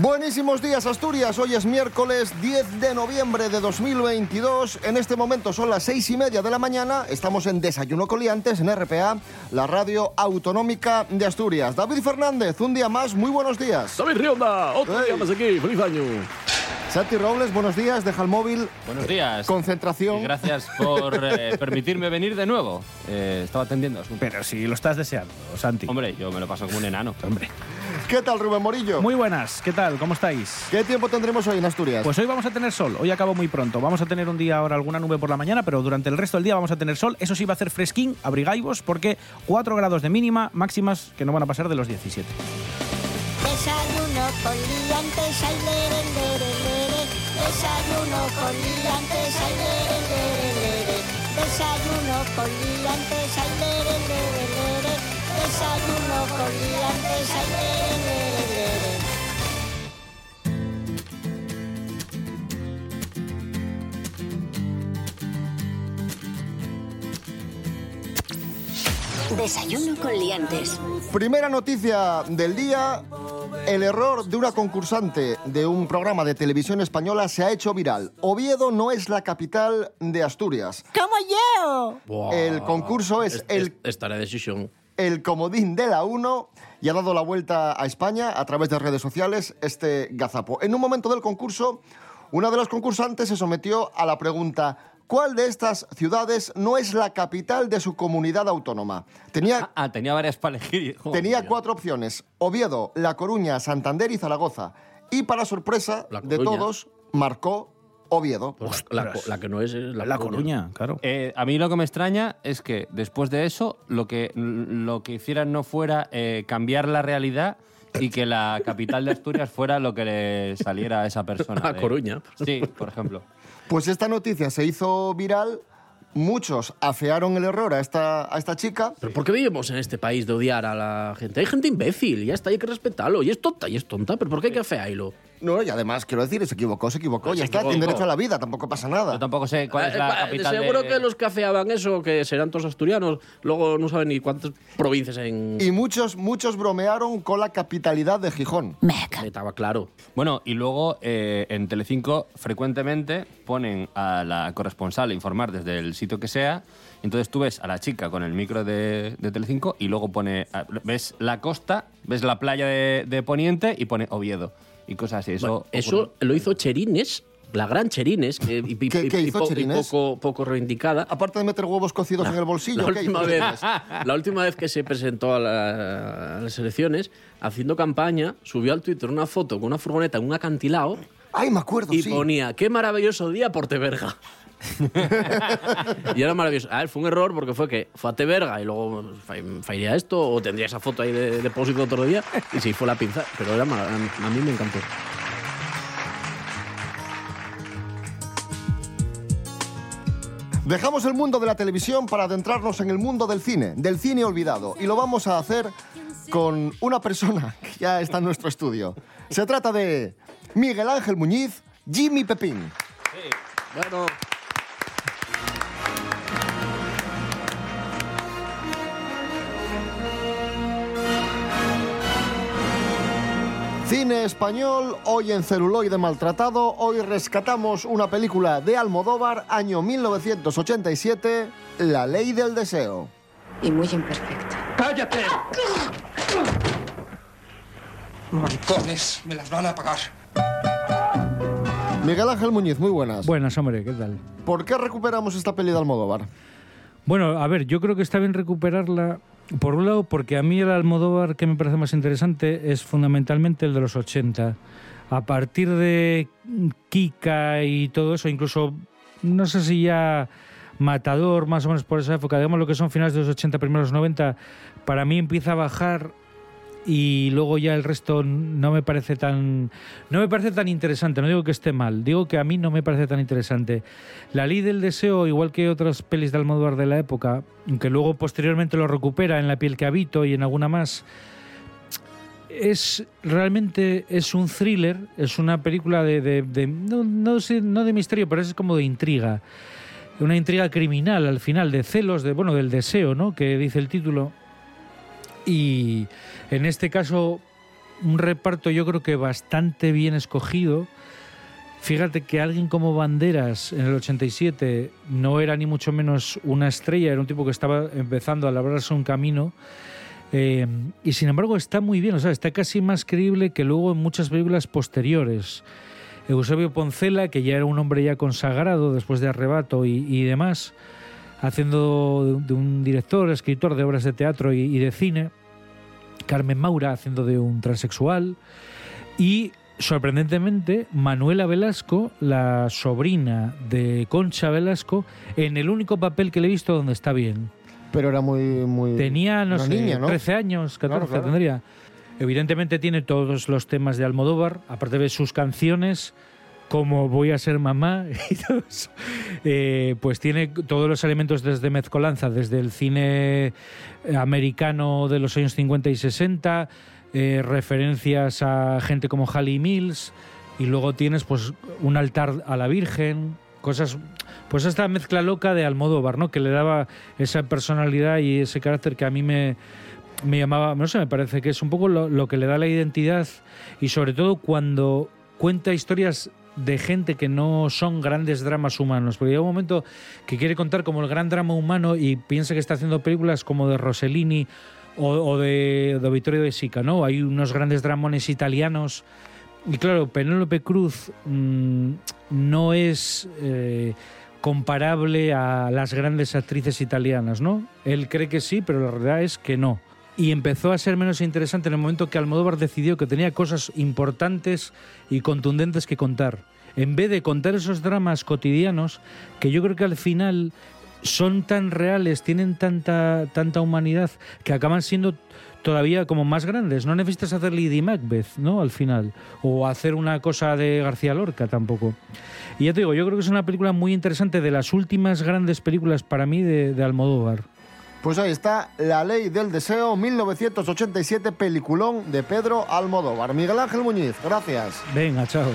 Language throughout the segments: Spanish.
Buenísimos días Asturias, hoy es miércoles 10 de noviembre de 2022, en este momento son las seis y media de la mañana, estamos en Desayuno Coliantes en RPA, la radio autonómica de Asturias. David Fernández, un día más, muy buenos días. David Rionda, otro Hey. día más aquí, feliz año. Santi Robles, buenos días, deja el móvil, Buenos días. concentración. Y gracias por eh, permitirme venir de nuevo. Eh, estaba atendiendo asuntos. Pero si lo estás deseando, Santi. Hombre, yo me lo paso como un enano. Hombre. ¿Qué tal Rubén Morillo? Muy buenas, ¿qué tal? ¿Cómo estáis? ¿Qué tiempo tendremos hoy en Asturias? Pues hoy vamos a tener sol, hoy acabo muy pronto. Vamos a tener un día ahora alguna nube por la mañana, pero durante el resto del día vamos a tener sol. Eso sí va a hacer fresquín, abrigaivos, porque 4 grados de mínima, máximas que no van a pasar de los 17. Desayuno con liantes, ay, lere, lere, lere. Desayuno con liantes, ay, lere, lere, lere. Desayuno con liantes, ay, lere, lere, lere. Desayuno con liantes, ay. Desayuno con Liantes. Primera noticia del día. El error de una concursante de un programa de televisión española se ha hecho viral. Oviedo no es la capital de Asturias. ¡Como yo! El concurso es el, Esta la decisión. El comodín de la 1 y ha dado la vuelta a España a través de redes sociales este gazapo. En un momento del concurso, una de las concursantes se sometió a la pregunta ¿Cuál de estas ciudades no es la capital de su comunidad autónoma? Tenía Ah, tenía varias para elegir. Joder. Tenía cuatro opciones: Oviedo, La Coruña, Santander y Zaragoza. Y para sorpresa de todos, marcó Oviedo. Pues la, la que no es, es la, La Coruña, claro. Eh, a mí lo que me extraña es que después de eso lo que, lo que hicieran no fuera eh, cambiar la realidad y que la capital de Asturias fuera lo que le saliera a esa persona. A de- Coruña. Sí, por ejemplo. Pues esta noticia se hizo viral. Muchos afearon el error a esta, a esta chica. ¿Pero por qué vivimos en este país de odiar a la gente? Hay gente imbécil, ya está, hay que respetarlo. Y es tonta, y es tonta, pero ¿por qué hay que afearlo? No, y además, quiero decir, se equivocó, se equivocó. Ya está, tiene derecho a la vida, tampoco pasa Yo nada. tampoco sé cuál es la Eh, pa- capital Seguro de... que los que afeaban eso, que serán todos asturianos, luego no saben ni cuántas provincias en... Y muchos, muchos bromearon con la capitalidad de Gijón. Estaba claro. Bueno, y luego eh, en Telecinco frecuentemente ponen a la corresponsal a informar desde el sitio que sea. Entonces tú ves a la chica con el micro de, de Telecinco y luego pone, ves la costa, ves la playa de, de Poniente y pone Oviedo y cosas así. Eso, Bueno, eso lo hizo Cherines, la gran Cherines, que, y, y- ¿Qué- y- qué y hizo po- y Cherines? poco, poco reivindicada. Aparte de meter huevos cocidos en el bolsillo, La ¿qué última, hizo vez, la última vez que se presentó a, la- a las elecciones, haciendo campaña, subió al Twitter una foto con una furgoneta en un acantilado Ay, me acuerdo, y sí. ponía, qué maravilloso día por Teberga. y era maravilloso. A ver, fue un error porque fue que fue a Teberga y luego fa- faría esto o tendría esa foto ahí de depósito otro día y se fue la pinza. Pero era mar- a mí me encantó. Dejamos el mundo de la televisión para adentrarnos en el mundo del cine, del cine olvidado. Y lo vamos a hacer con una persona que ya está en nuestro estudio. Se trata de Miguel Ángel Muñiz, Jimmy Pepín. Bueno, Cine español, hoy en celuloide maltratado, hoy rescatamos una película de Almodóvar, año 1987, La ley del deseo. y muy imperfecta. ¡Cállate! Maricones, me las van a pagar. Miguel Ángel Muñiz, muy buenas. Buenas, hombre, ¿qué tal? ¿Por qué recuperamos esta peli de Almodóvar? Bueno, a ver, yo creo que está bien recuperarla, por un lado, porque a mí el Almodóvar que me parece más interesante es fundamentalmente el de los 80. A partir de Kika y todo eso, incluso, no sé si ya Matador, más o menos por esa época, digamos lo que son finales de los 80, primeros 90, para mí empieza a bajar y luego ya el resto no me parece tan no me parece tan interesante no digo que esté mal digo que a mí no me parece tan interesante la ley del deseo igual que otras pelis de Almodóvar de la época aunque luego posteriormente lo recupera en la piel que habito y en alguna más es realmente es un thriller, es una película de, de- de- no, no, sé, no de misterio, pero es como de intriga. Una intriga criminal al final, de celos, de bueno, del deseo, ¿no? Que dice el título. Y en este caso, un reparto yo creo que bastante bien escogido. Fíjate que alguien como Banderas en el 87 no era ni mucho menos una estrella, era un tipo que estaba empezando a labrarse un camino. Eh, y sin embargo está muy bien, o sea, está casi más creíble que luego en muchas películas posteriores. Eusebio Poncela, que ya era un hombre ya consagrado después de Arrebato y, demás, haciendo de, un- director, escritor de obras de teatro y de cine. Carmen Maura haciendo de un transexual. Y sorprendentemente, Manuela Velasco, la sobrina de Concha Velasco, en el único papel que le he visto donde está bien. Pero era muy... muy Tenía, no sé, niña, ¿no? 13 años, 14 Claro, claro. tendría. Evidentemente tiene todos los temas de Almodóvar, aparte de sus canciones, como Voy a ser mamá y todo. Eh, pues tiene todos los elementos desde mezcolanza, desde el cine americano de los años 50 y 60, eh, referencias a gente como Halley Mills, y luego tienes pues un altar a la Virgen, cosas pues esta mezcla loca de Almodóvar, ¿no? Que le daba esa personalidad y ese carácter que a mí me, me llamaba, no sé, me parece que es un poco lo, lo que le da la identidad y sobre todo cuando cuenta historias de gente que no son grandes dramas humanos, porque llega un momento que quiere contar como el gran drama humano y piensa que está haciendo películas como de Rossellini o, de, de Vittorio De Sica, ¿no? Hay unos grandes dramones italianos y claro, Penélope Cruz mm, no es eh, comparable a las grandes actrices italianas, ¿no? Él cree que sí, pero la realidad es que no. Y empezó a ser menos interesante en el momento que Almodóvar decidió que tenía cosas importantes y contundentes que contar. En vez de contar esos dramas cotidianos, que yo creo que al final son tan reales, tienen tanta, tanta humanidad, que acaban siendo todavía como más grandes. No necesitas hacer Lady Macbeth, ¿no? Al final. O hacer una cosa de García Lorca tampoco. Y ya te digo, yo creo que es una película muy interesante, de las últimas grandes películas para mí de, de Almodóvar. Pues ahí está La Ley del Deseo, 1987, peliculón de Pedro Almodóvar. Miguel Ángel Muñiz, gracias. Venga, chao.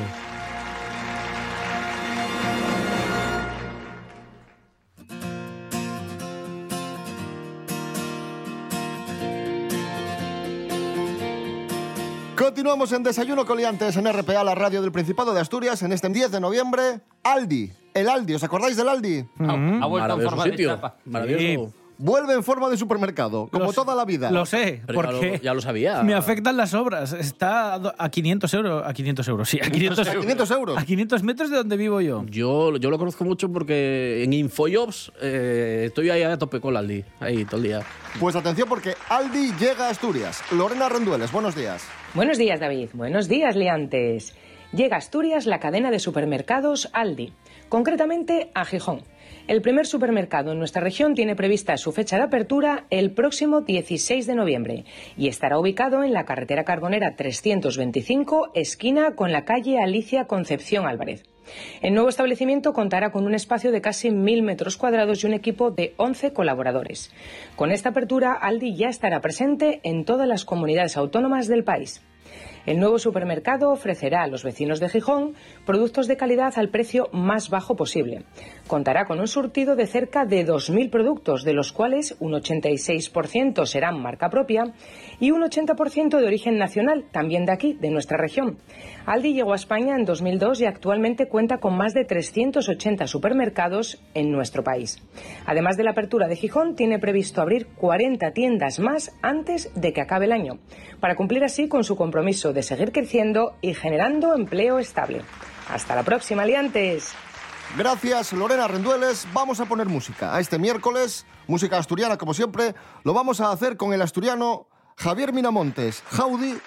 Continuamos en Desayuno Coliantes en RPA, la radio del Principado de Asturias, en este 10 de noviembre. Aldi, el Aldi, ¿os acordáis del Aldi? Ha, ha vuelto en Maravilloso forma de sitio. Maravilloso. Vuelve en forma de supermercado, como Lo sé, toda la vida. Lo sé, Pero ya porque lo- ya lo sabía. me afectan las obras. Está a do- a 500 euros. A 500 euros, sí. A 500, 500 euros. a 500 metros de donde vivo yo. Yo, yo lo conozco mucho porque en Infojobs eh, estoy ahí a tope con Aldi, ahí todo el día. Pues atención porque Aldi llega a Asturias. Lorena Rendueles, buenos días. Buenos días, David. Buenos días, liantes. Llega a Asturias la cadena de supermercados Aldi, concretamente a Gijón. El primer supermercado en nuestra región tiene prevista su fecha de apertura el próximo 16 de noviembre y estará ubicado en la carretera carbonera 325, esquina con la calle Alicia Concepción Álvarez. El nuevo establecimiento contará con un espacio de casi 1.000 metros cuadrados y un equipo de 11 colaboradores. Con esta apertura, Aldi ya estará presente en todas las comunidades autónomas del país. El nuevo supermercado ofrecerá a los vecinos de Gijón productos de calidad al precio más bajo posible. Contará con un surtido de cerca de 2.000 productos, de los cuales un 86% serán marca propia y un 80% de origen nacional, también de aquí, de nuestra región. Aldi llegó a España en 2002 y actualmente cuenta con más de 380 supermercados en nuestro país. Además de la apertura de Gijón, tiene previsto abrir 40 tiendas más antes de que acabe el año, para cumplir así con su compromiso de seguir creciendo y generando empleo estable. Hasta la próxima, aliantes. Gracias, Lorena Rendueles. Vamos a poner música. A este miércoles, música asturiana como siempre, lo vamos a hacer con el asturiano Javier Minamontes, Jaudi,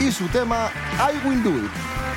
y su tema I Will Do It.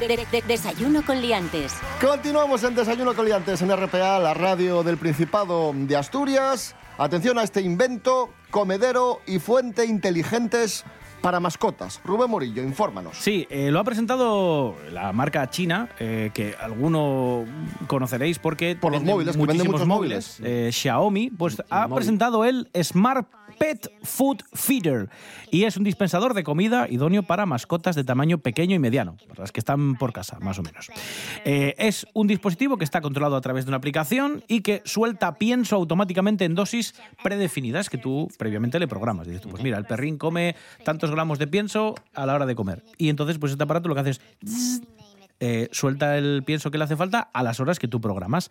De- de- de- desayuno con liantes. Continuamos en Desayuno con Liantes en RPA, la radio del Principado de Asturias. Atención a este invento, comedero y fuente inteligentes para mascotas. Rubén Morillo, infórmanos. Sí, eh, lo ha presentado la marca china, eh, que alguno conoceréis porque... Por los móviles, que vende muchísimos muchos móviles. Eh, Xiaomi, pues ha móvil. presentado el Smart Pet Food Feeder y es un dispensador de comida idóneo para mascotas de tamaño pequeño y mediano, las que están por casa, más o menos. Eh, es un dispositivo que está controlado a través de una aplicación y que suelta pienso automáticamente en dosis predefinidas que tú previamente le programas. Dices tú, pues mira, el perrín come tantos gramos de pienso a la hora de comer. Y entonces, pues este aparato lo que hace es eh, suelta el pienso que le hace falta a las horas que tú programas.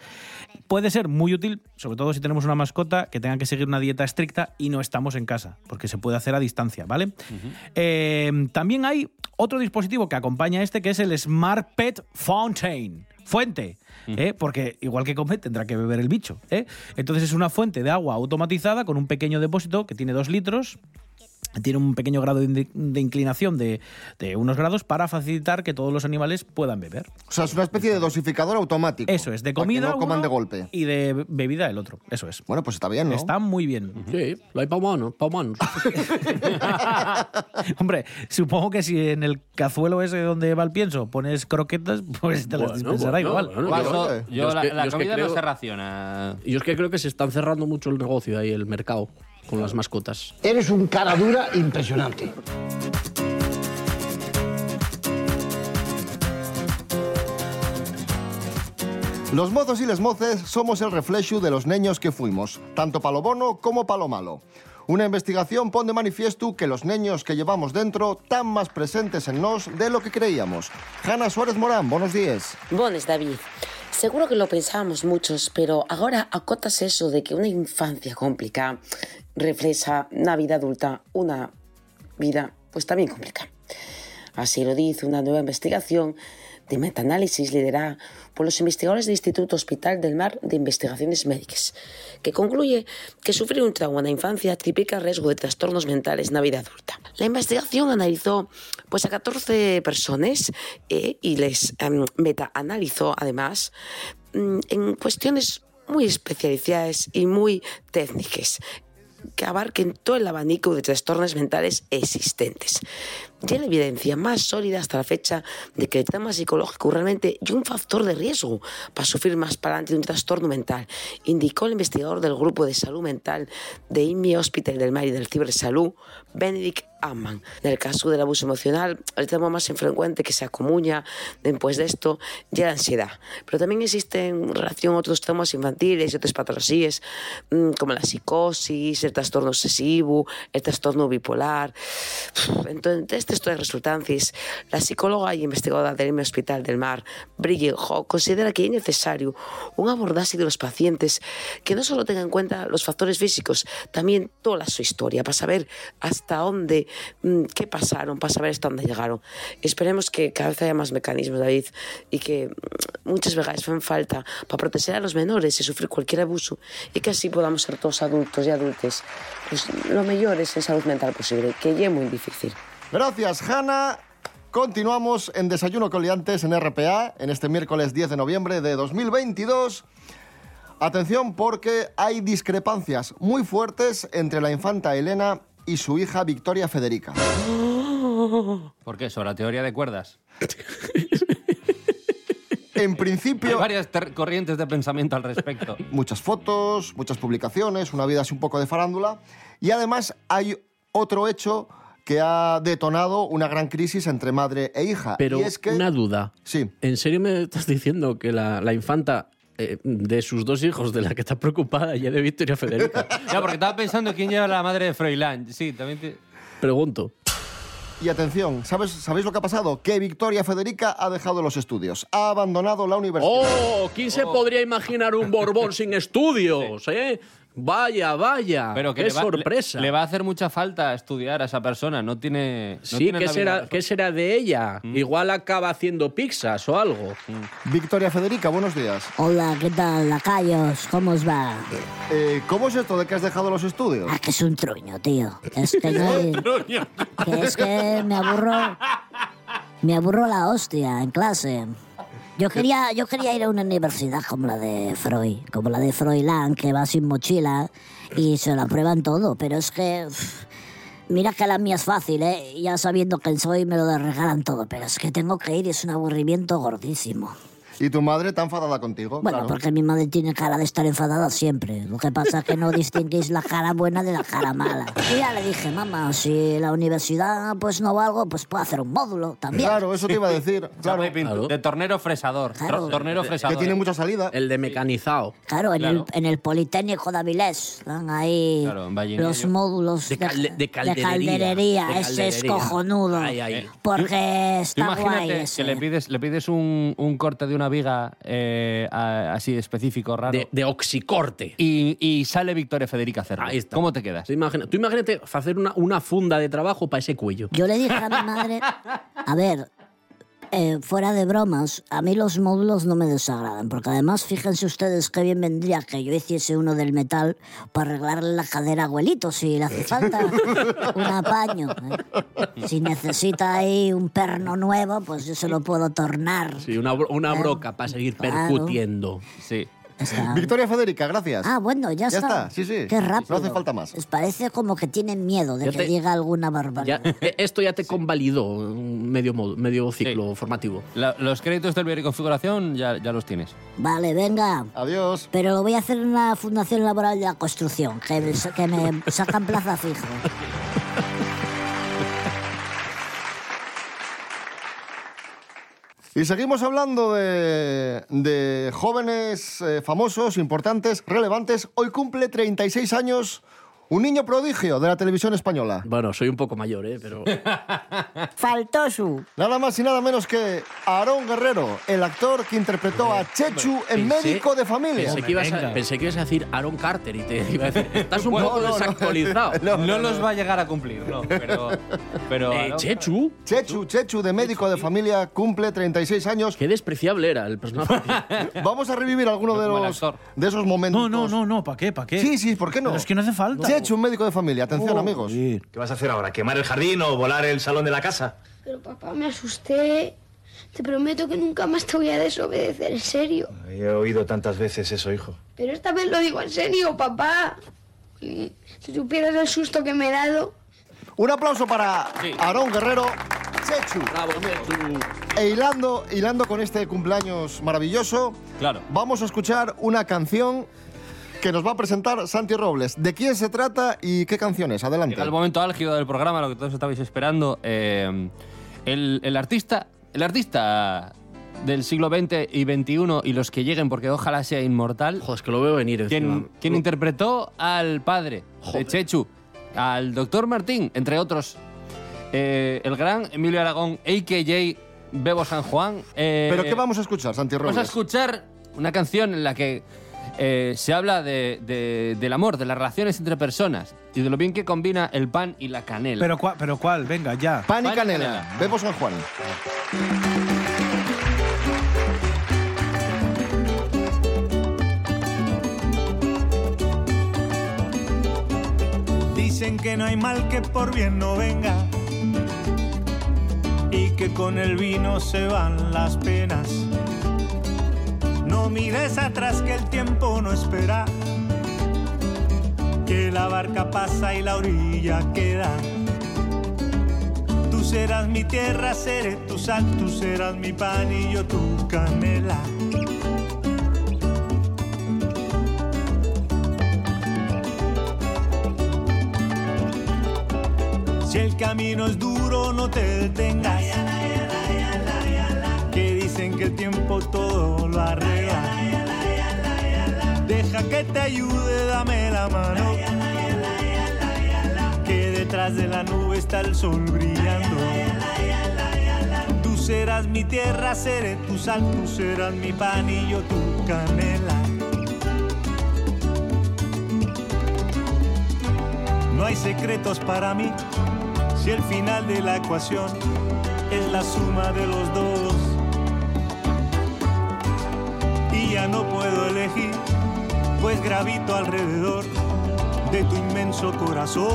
Puede ser muy útil, sobre todo si tenemos una mascota que tenga que seguir una dieta estricta y no estamos en casa, porque se puede hacer a distancia, ¿vale? Eh, también hay otro dispositivo que acompaña a este, que es el Smart Pet Fountain. Fuente, ¿eh? porque igual que come tendrá que beber el bicho. ¿eh? Entonces es una fuente de agua automatizada con un pequeño depósito que tiene dos litros tiene un pequeño grado de, in- de inclinación de, de unos grados para facilitar que todos los animales puedan beber. O sea, es una especie de dosificador automático. Eso es, de para que comida no coman uno de golpe. y de bebida el otro. Eso es. Bueno, pues está bien, ¿no? Está muy bien. Sí, lo hay para humanos, para humanos. Hombre, supongo que si en el cazuelo ese donde va el pienso pones croquetas, pues te las dispensará bueno, igual. bueno, yo- la, que- la yo es que comida creo- no se raciona. Y yo es que creo que se están cerrando mucho el negocio ahí, el mercado, con las mascotas. Eres un cara dura impresionante. Los mozos y les moces somos el reflejo de los niños que fuimos, tanto pa lo bono como pa lo malo. Una investigación pone de manifiesto que los niños que llevamos dentro están más presentes en nos de lo que creíamos. Hanna Suárez Morán, buenos días. Bones, David. Seguro que lo pensábamos muchos, pero ahora acotas eso de que una infancia complicada refleja una vida adulta, una vida pues también complicada. Así lo dice una nueva investigación de metaanálisis liderada por los investigadores del Instituto Hospital del Mar de Investigaciones Médicas, que concluye que sufrir un trauma en la infancia triplica riesgo de trastornos mentales en la vida adulta. La investigación analizó pues, a 14 personas eh, y les em, metaanalizó además mm, en cuestiones muy especializadas y muy técnicas que abarquen todo el abanico de trastornos mentales existentes. La evidencia más sólida hasta la fecha de que el tema psicológico realmente es un factor de riesgo para sufrir más para adelante de un trastorno mental, indicó el investigador del Grupo de Salud Mental de IMI Hospital del Mar y del Cibersalud, Benedict Amman. En el caso del abuso emocional, el tema más frecuente que se acumuña después de esto ya la ansiedad. Pero también existen en relación a otros traumas infantiles y otras patologías, mm, como la psicosis, el trastorno obsesivo, el trastorno bipolar. Entonces, de estas resultancias, la psicóloga y investigadora del IME Hospital del Mar, Bridget Ho, considera que es necesario un abordaje de los pacientes que no solo tenga en cuenta los factores físicos, también toda su historia, para saber hasta dónde, mm, qué pasaron, para saber hasta dónde llegaron. Esperemos que cada vez haya más mecanismos, David, y que mm, muchas veces hacen falta para proteger a los menores y sufrir cualquier abuso, y que así podamos ser todos adultos y adultes pues, lo mejores en salud mental posible, que es muy difícil. Gracias, Hanna. Continuamos en Desayuno Coliantes en RPA en este miércoles 10 de noviembre de 2022. Atención porque hay discrepancias muy fuertes entre la infanta Elena y su hija Victoria Federica. ¿Por qué? Sobre la teoría de cuerdas. En Hay principio, varias ter- corrientes de pensamiento al respecto. muchas fotos, muchas publicaciones, una vida así un poco de farándula. Y además hay otro hecho que ha detonado una gran crisis entre madre e hija. Pero y es que... una duda. Sí. ¿En serio me estás diciendo que la, la infanta eh, de sus dos hijos, de la que está preocupada, ya de Victoria Federica? Ya, porque estaba pensando quién era la madre de Froilán. Sí, también te... Pregunto. Y atención, ¿sabes, ¿sabéis lo que ha pasado? Que Victoria Federica ha dejado los estudios, ha abandonado la universidad. ¡Oh! ¿Quién se podría imaginar un Borbón sin estudios, eh? Vaya, vaya. Pero que ¡Qué le va, sorpresa! Le, le va a hacer mucha falta estudiar a esa persona. No tiene. no sí, tiene ¿qué será, ¿qué será de ella? Igual acaba haciendo pizzas o algo. Victoria Federica, buenos días. Hola, ¿qué tal, lacayos? ¿Cómo os va? Eh, ¿Cómo es esto de que has dejado los estudios? Ah, que es un truño, tío. Es que no hay- que es que me aburro. Me aburro la hostia en clase. Yo quería, yo quería ir a una universidad como la de Freud, como la de Froilán, que va sin mochila y se la prueban todo, pero es que. Mira que la mía es fácil, ¿eh? Ya sabiendo quién soy me lo regalan todo, pero es que tengo que ir y es un aburrimiento gordísimo. ¿Y tu madre está enfadada contigo? Bueno, Claro. porque mi madre tiene cara de estar enfadada siempre. Lo que pasa es que no distinguís la cara buena de la cara mala. Y ya le dije, mamá, si la universidad pues no valgo, pues puedo hacer un módulo también. Claro, eso te iba a decir. Claro. de, de tornero fresador. Claro. Tornero fresador. Que tiene mucha salida. El de mecanizado. Claro, en, Claro. El, en el Politécnico de Avilés dan ahí Claro, en los módulos De calde- de calderería. calderería. De Ese es cojonudo. Ay, ay. Porque Tú está guay imagínate ese. que le pides, le pides un, un corte de una viga eh, a- así específico, raro. De, de oxicorte. y, y sale Victoria Federica a hacerlo. Ahí está. ¿Cómo te quedas? Tú imagina- tú imagínate hacer una, una funda de trabajo para ese cuello. Yo le dije a mi madre, a ver, eh, fuera de bromas, a mí los módulos no me desagradan, porque además fíjense ustedes qué bien vendría que yo hiciese uno del metal para arreglarle la cadera a abuelito, si le hace falta un apaño. ¿eh? Si necesita ahí un perno nuevo, pues yo se lo puedo tornar. Sí, una, bro- una Claro. broca para seguir Claro. percutiendo. Sí. Está. Victoria Federica, gracias. Ah, bueno, ya, Ya está. está, sí, sí. Qué rápido. No hace falta más. Les parece como que tienen miedo de Ya que te- diga alguna barbaridad. eh, esto ya te convalidó un medio, modo- medio ciclo formativo. La- los créditos del Configuración ya, ya los tienes. Vale, venga. Adiós. Pero lo voy a hacer en la Fundación Laboral de la Construcción, que me, que me sacan plaza fija. Y seguimos hablando de, de jóvenes eh, famosos, importantes, relevantes. Hoy cumple 36 años un niño prodigio de la televisión española. Bueno, soy un poco mayor, ¿eh? Pero Faltó su. Nada más y nada menos que Aarón Guerrero, el actor que interpretó a Chechu en pensé- Médico de Familia. pensé que, ibas a, venga. pensé que ibas a decir Aaron Carter y te iba a decir, estás un Bueno, poco no, no. desactualizado. No, los va a llegar a cumplir, no. Pero. pero Eh. Chechu, Chechu, Chechu de Médico de Familia cumple 36 años. qué despreciable era el personaje. Vamos a revivir alguno de, los, de esos momentos. No, no, no, no, ¿para qué? ¿Para qué? Sí, sí, ¿por qué no? Pero es que no hace falta. Chechu, un médico de familia. Atención, amigos. Sí. ¿Qué vas a hacer ahora? ¿Quemar el jardín o volar el salón de la casa? Pero papá, me asusté. Te prometo que nunca más te voy a desobedecer, en serio. He oído tantas veces eso, hijo. Pero esta vez lo digo en serio, papá. Si supieras el susto que me he dado. Un aplauso para Sí. Aarón Guerrero, Chechu. Bravo, Chechu. E hilando, hilando con este cumpleaños maravilloso, Claro. vamos a escuchar una canción que nos va a presentar Santi Robles. ¿De quién se trata y qué canción es? Adelante. Llega el momento álgido del programa, lo que todos estabais esperando. Eh, el, el artista, el artista del siglo XX y XXI y los que lleguen, porque ojalá sea inmortal, Joder, es que lo veo venir quien, quien interpretó al padre de Joder. Chechu, al doctor Martín, entre otros, eh, el gran Emilio Aragón, a.k.a. Bebo San Juan. eh, ¿Pero qué vamos a escuchar, Santi Robles? Vamos a escuchar una canción en la que eh, se habla de- de- del amor, de las relaciones entre personas y de lo bien que combina el pan y la canela. Pero, cua- pero ¿cuál? Venga, ya. Pan y Pan y canela. canela. Bebo San Juan. Dicen que no hay mal que por bien no venga y que con el vino se van las penas. No mires atrás que el tiempo no espera que la barca pasa y la orilla queda. Tú serás mi tierra, seré tu sal, tú serás mi pan y yo tu canela. Si el camino es duro, no te detengas. Que te ayude, dame la mano. Que detrás de la nube está el sol brillando. Tú serás mi tierra, seré tu sal, tú serás mi pan y yo tu canela. No hay secretos para mí si el final de la ecuación es la suma de los dos. Y ya no puedo elegir, pues gravito alrededor de tu inmenso corazón.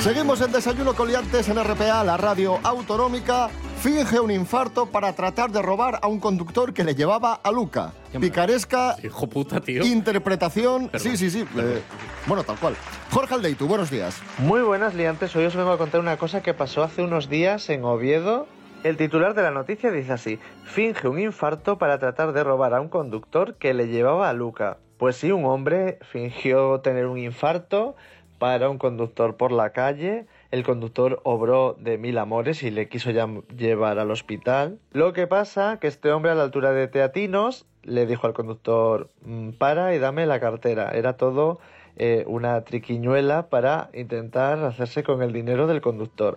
Seguimos en Desayuno Coliantes en RPA, la radio autonómica. Finge un infarto para tratar de robar a un conductor que le llevaba a Luca. Picaresca Hijo puta, tío. interpretación. Perdón. Sí, sí, sí. eh, bueno, tal cual. Jorge Aldeitu, buenos días. Muy buenas, liantes. Hoy os vengo a contar una cosa que pasó hace unos días en Oviedo. El titular de la noticia dice así: Finge un infarto para tratar de robar a un conductor que le llevaba a Luca. Pues sí, un hombre fingió tener un infarto para un conductor por la calle. El conductor obró de mil amores y le quiso llevar al hospital. Lo que pasa que este hombre a la altura de Teatinos le dijo al conductor, "Mm, para y dame la cartera. Era todo eh, una triquiñuela para intentar hacerse con el dinero del conductor.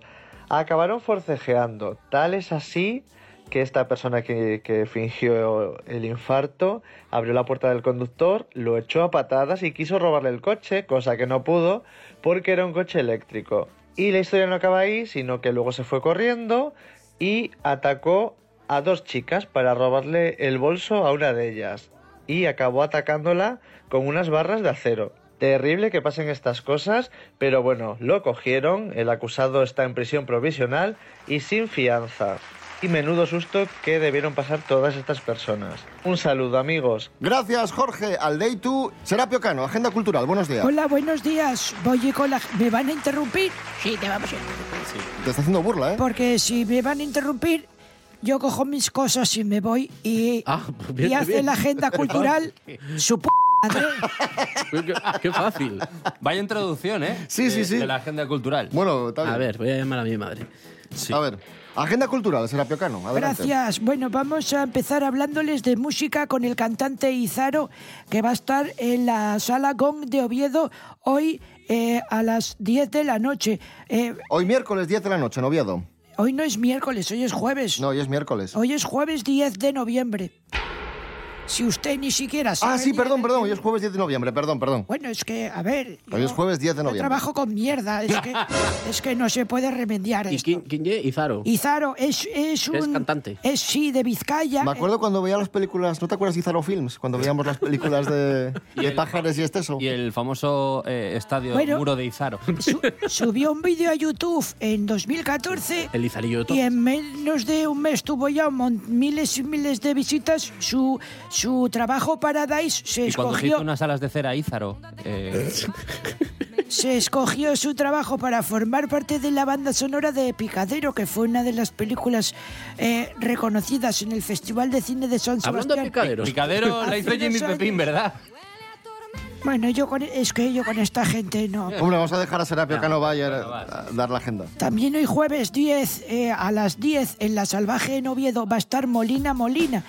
Acabaron forcejeando. Tal es así que esta persona que, fingió el infarto abrió la puerta del conductor, lo echó a patadas y quiso robarle el coche, cosa que no pudo porque era un coche eléctrico. Y la historia no acaba ahí, sino que luego se fue corriendo y atacó a dos chicas para robarle el bolso a una de ellas. Y acabó atacándola con unas barras de acero. Terrible que pasen estas cosas, pero bueno, lo cogieron, el acusado está en prisión provisional y sin fianza. Y menudo susto que debieron pasar todas estas personas. Un saludo amigos. Gracias, Jorge Aldeitu. Serapio Cano, Agenda Cultural, buenos días. Hola, buenos días. Voy con la... ¿Me van a interrumpir? Sí, te vamos a interrumpir. Te está haciendo burla, ¿eh? Porque si me van a interrumpir, yo cojo mis cosas y me voy y, bien, y hace bien. la agenda cultural su p. qué, qué fácil. Vaya introducción, ¿eh? Sí, sí, De- sí. De la agenda cultural. Bueno, está bien. A ver, voy a llamar a mi madre. A ver, Agenda Cultural, Serapio Cano, adelante. Gracias. Bueno, vamos a empezar hablándoles de música con el cantante Izaro, que va a estar en la Sala Gong de Oviedo hoy eh, a las 10 de la noche. Eh, Hoy miércoles 10 de la noche en Oviedo. hoy no es miércoles, hoy es jueves. No, hoy es miércoles. Hoy es jueves 10 de noviembre. Si usted ni siquiera sabe... Ah, sí, perdón, perdón, hoy es jueves 10 de noviembre, perdón, perdón. Bueno, es que, a ver... Hoy es jueves 10 de Yo noviembre. trabajo con mierda, es que, es que no se puede remediar ¿Y esto. quién, quién ye? Izaro. Izaro es, es un... Es cantante. Es, sí, de Vizcaya. Me acuerdo cuando veía las películas, ¿no te acuerdas de Izaro Films? Cuando veíamos las películas de, Y de el- pájaros y esteso. Y el famoso eh, estadio Bueno. Muro de Izaro. Su- subió un vídeo a YouTube en 2014 El Izarillo de y en menos de un mes tuvo ya miles y miles de visitas. Su, su trabajo Paradise se Y cuando se hizo escogió, unas alas de cera Ízaro. eh, se escogió su trabajo para formar parte de la banda sonora de Picadero, que fue una de las películas eh, reconocidas en el Festival de Cine de San Hablando de Sebastián. picaderos. Picadero la hizo Jimmy Pepín. ¿verdad? Bueno, yo con, es que yo con esta gente no. Hombre, vamos a dejar a Serapio Cano Bayer a dar la agenda. También hoy jueves 10 eh, a las 10 en La Salvaje en Oviedo va a estar Molina Molina.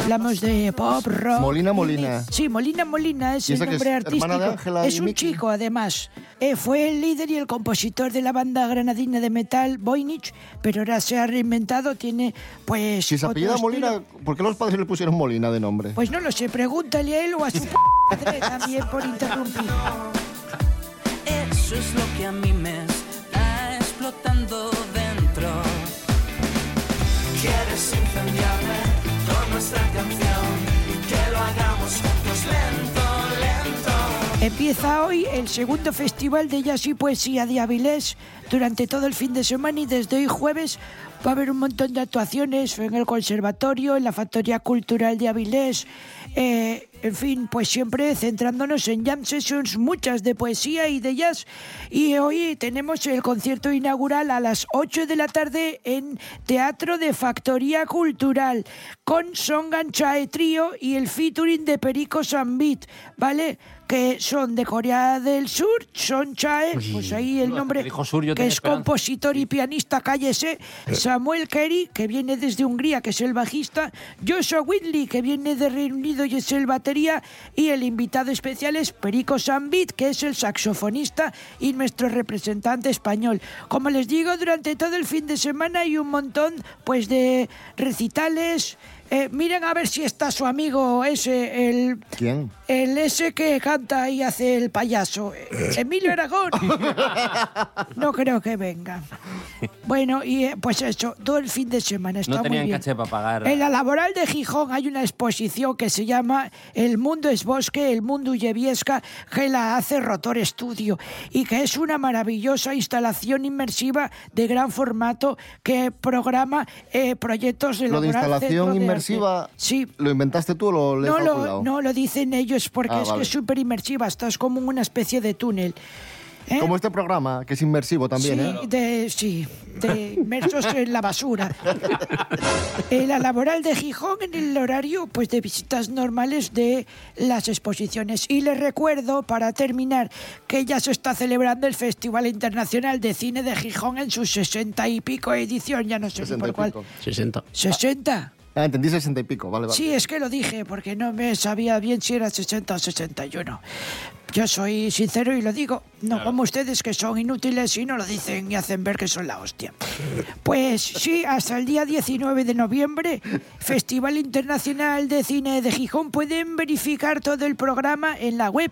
Hablamos de pop, rock. Molina Molina. Sí, Molina Molina es ¿Y el nombre es artístico. de es y un chico, además. Eh, fue el líder y el compositor de la banda granadina de metal Voynich, pero ahora se ha reinventado, tiene pues. Si se apellida Molina, estilo. ¿por qué los padres le pusieron Molina de nombre? Pues no lo sé, pregúntale a él o a su p madre también por interrumpir. Eso es lo que a mí me está explotando Empieza hoy el segundo festival de jazz y poesía de Avilés durante todo el fin de semana y desde hoy jueves Va a haber un montón de actuaciones en el conservatorio, en la Factoría Cultural de Avilés. eh, en fin, pues siempre centrándonos en jam sessions, muchas de poesía y de jazz. Y hoy tenemos el concierto inaugural a las 8 de la tarde en Teatro de Factoría Cultural con Songan Chae Trío y el featuring de Perico Sambit, ¿vale? Que son de Corea del Sur, Son Chae, pues ahí el nombre, dijo Sur, que es esperanza. compositor y pianista, cállese, Samuel Kerry, que viene desde Hungría, que es el bajista, Joshua Whitley, que viene de Reino Unido y es el batería, y el invitado especial es Perico Sambit, que es el saxofonista y nuestro representante español. Como les digo, durante todo el fin de semana hay un montón pues de recitales. Eh, miren a ver si está su amigo ese, el, ¿Quién? el ese que canta y hace el payaso. eh, Emilio Aragón. No creo que venga. Bueno, y eh, pues eso, todo el fin de semana está No muy tenían bien. caché para pagar. En la laboral de Gijón hay una exposición que se llama El mundo es bosque, el mundo Ulleviesca, que la hace Rotor Estudio y que es una maravillosa instalación inmersiva de gran formato que programa eh, proyectos de Lo de laboral instalación de inmersiva, Sí. ¿lo inventaste tú o lo No lo, no lo dicen ellos porque Ah, es vale. que es súper inmersiva, estás como en una especie de túnel. ¿Eh? Como este programa, que es inmersivo también, sí, ¿eh? de, sí, de inmersos en la basura. En la laboral de Gijón, en el horario pues de visitas normales de las exposiciones. Y les recuerdo, para terminar, que ya se está celebrando el Festival Internacional de Cine de Gijón en su sesenta y pico edición, ya no sé ni 60 y por cuál. pico. 60. ¿60? Ah, entendí 60 y pico, vale, vale. Sí, es que lo dije, porque no me sabía bien si era 60 o 61. Yo soy sincero y lo digo, no como ustedes que son inútiles y no lo dicen y hacen ver que son la hostia. Pues sí, hasta el día 19 de noviembre, Festival Internacional de Cine de Gijón, pueden verificar todo el programa en la web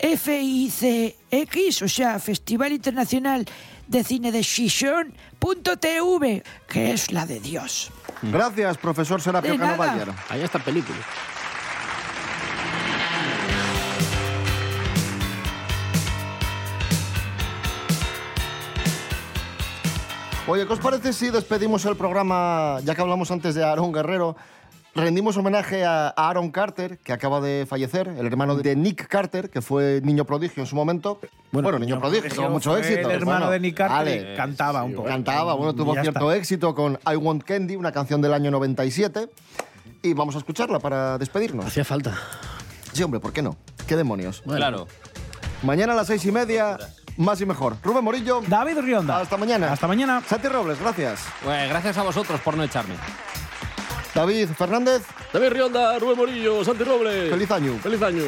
FICX, o sea, Festival Internacional de Cine de Gijón.tv, que es la de Dios. Gracias, profesor Serapio De Cano nada. Bayer. Ahí está película. Oye, ¿qué os parece si despedimos el programa, ya que hablamos antes de Aaron Guerrero? Rendimos homenaje a Aaron Carter, que acaba de fallecer, el hermano de Nick Carter, que fue niño prodigio en su momento. Bueno, niño prodigio, tuvo mucho éxito. El hermano bueno, de Nick Carter cantaba un poco. Cantaba, bueno, tuvo cierto está. éxito con I Want Candy, una canción del año 97. Y vamos a escucharla para despedirnos. Hacía falta. Sí, hombre, ¿por qué no? ¿Qué demonios? Claro. Mañana a las seis y media, más y mejor. Rubén Morillo. David Rionda. Hasta mañana. Hasta mañana. Santi Robles, gracias. Pues gracias a vosotros por no echarme. David Fernández. David Rionda, Rubén Morillo, Santi Robles. Feliz año. Feliz año.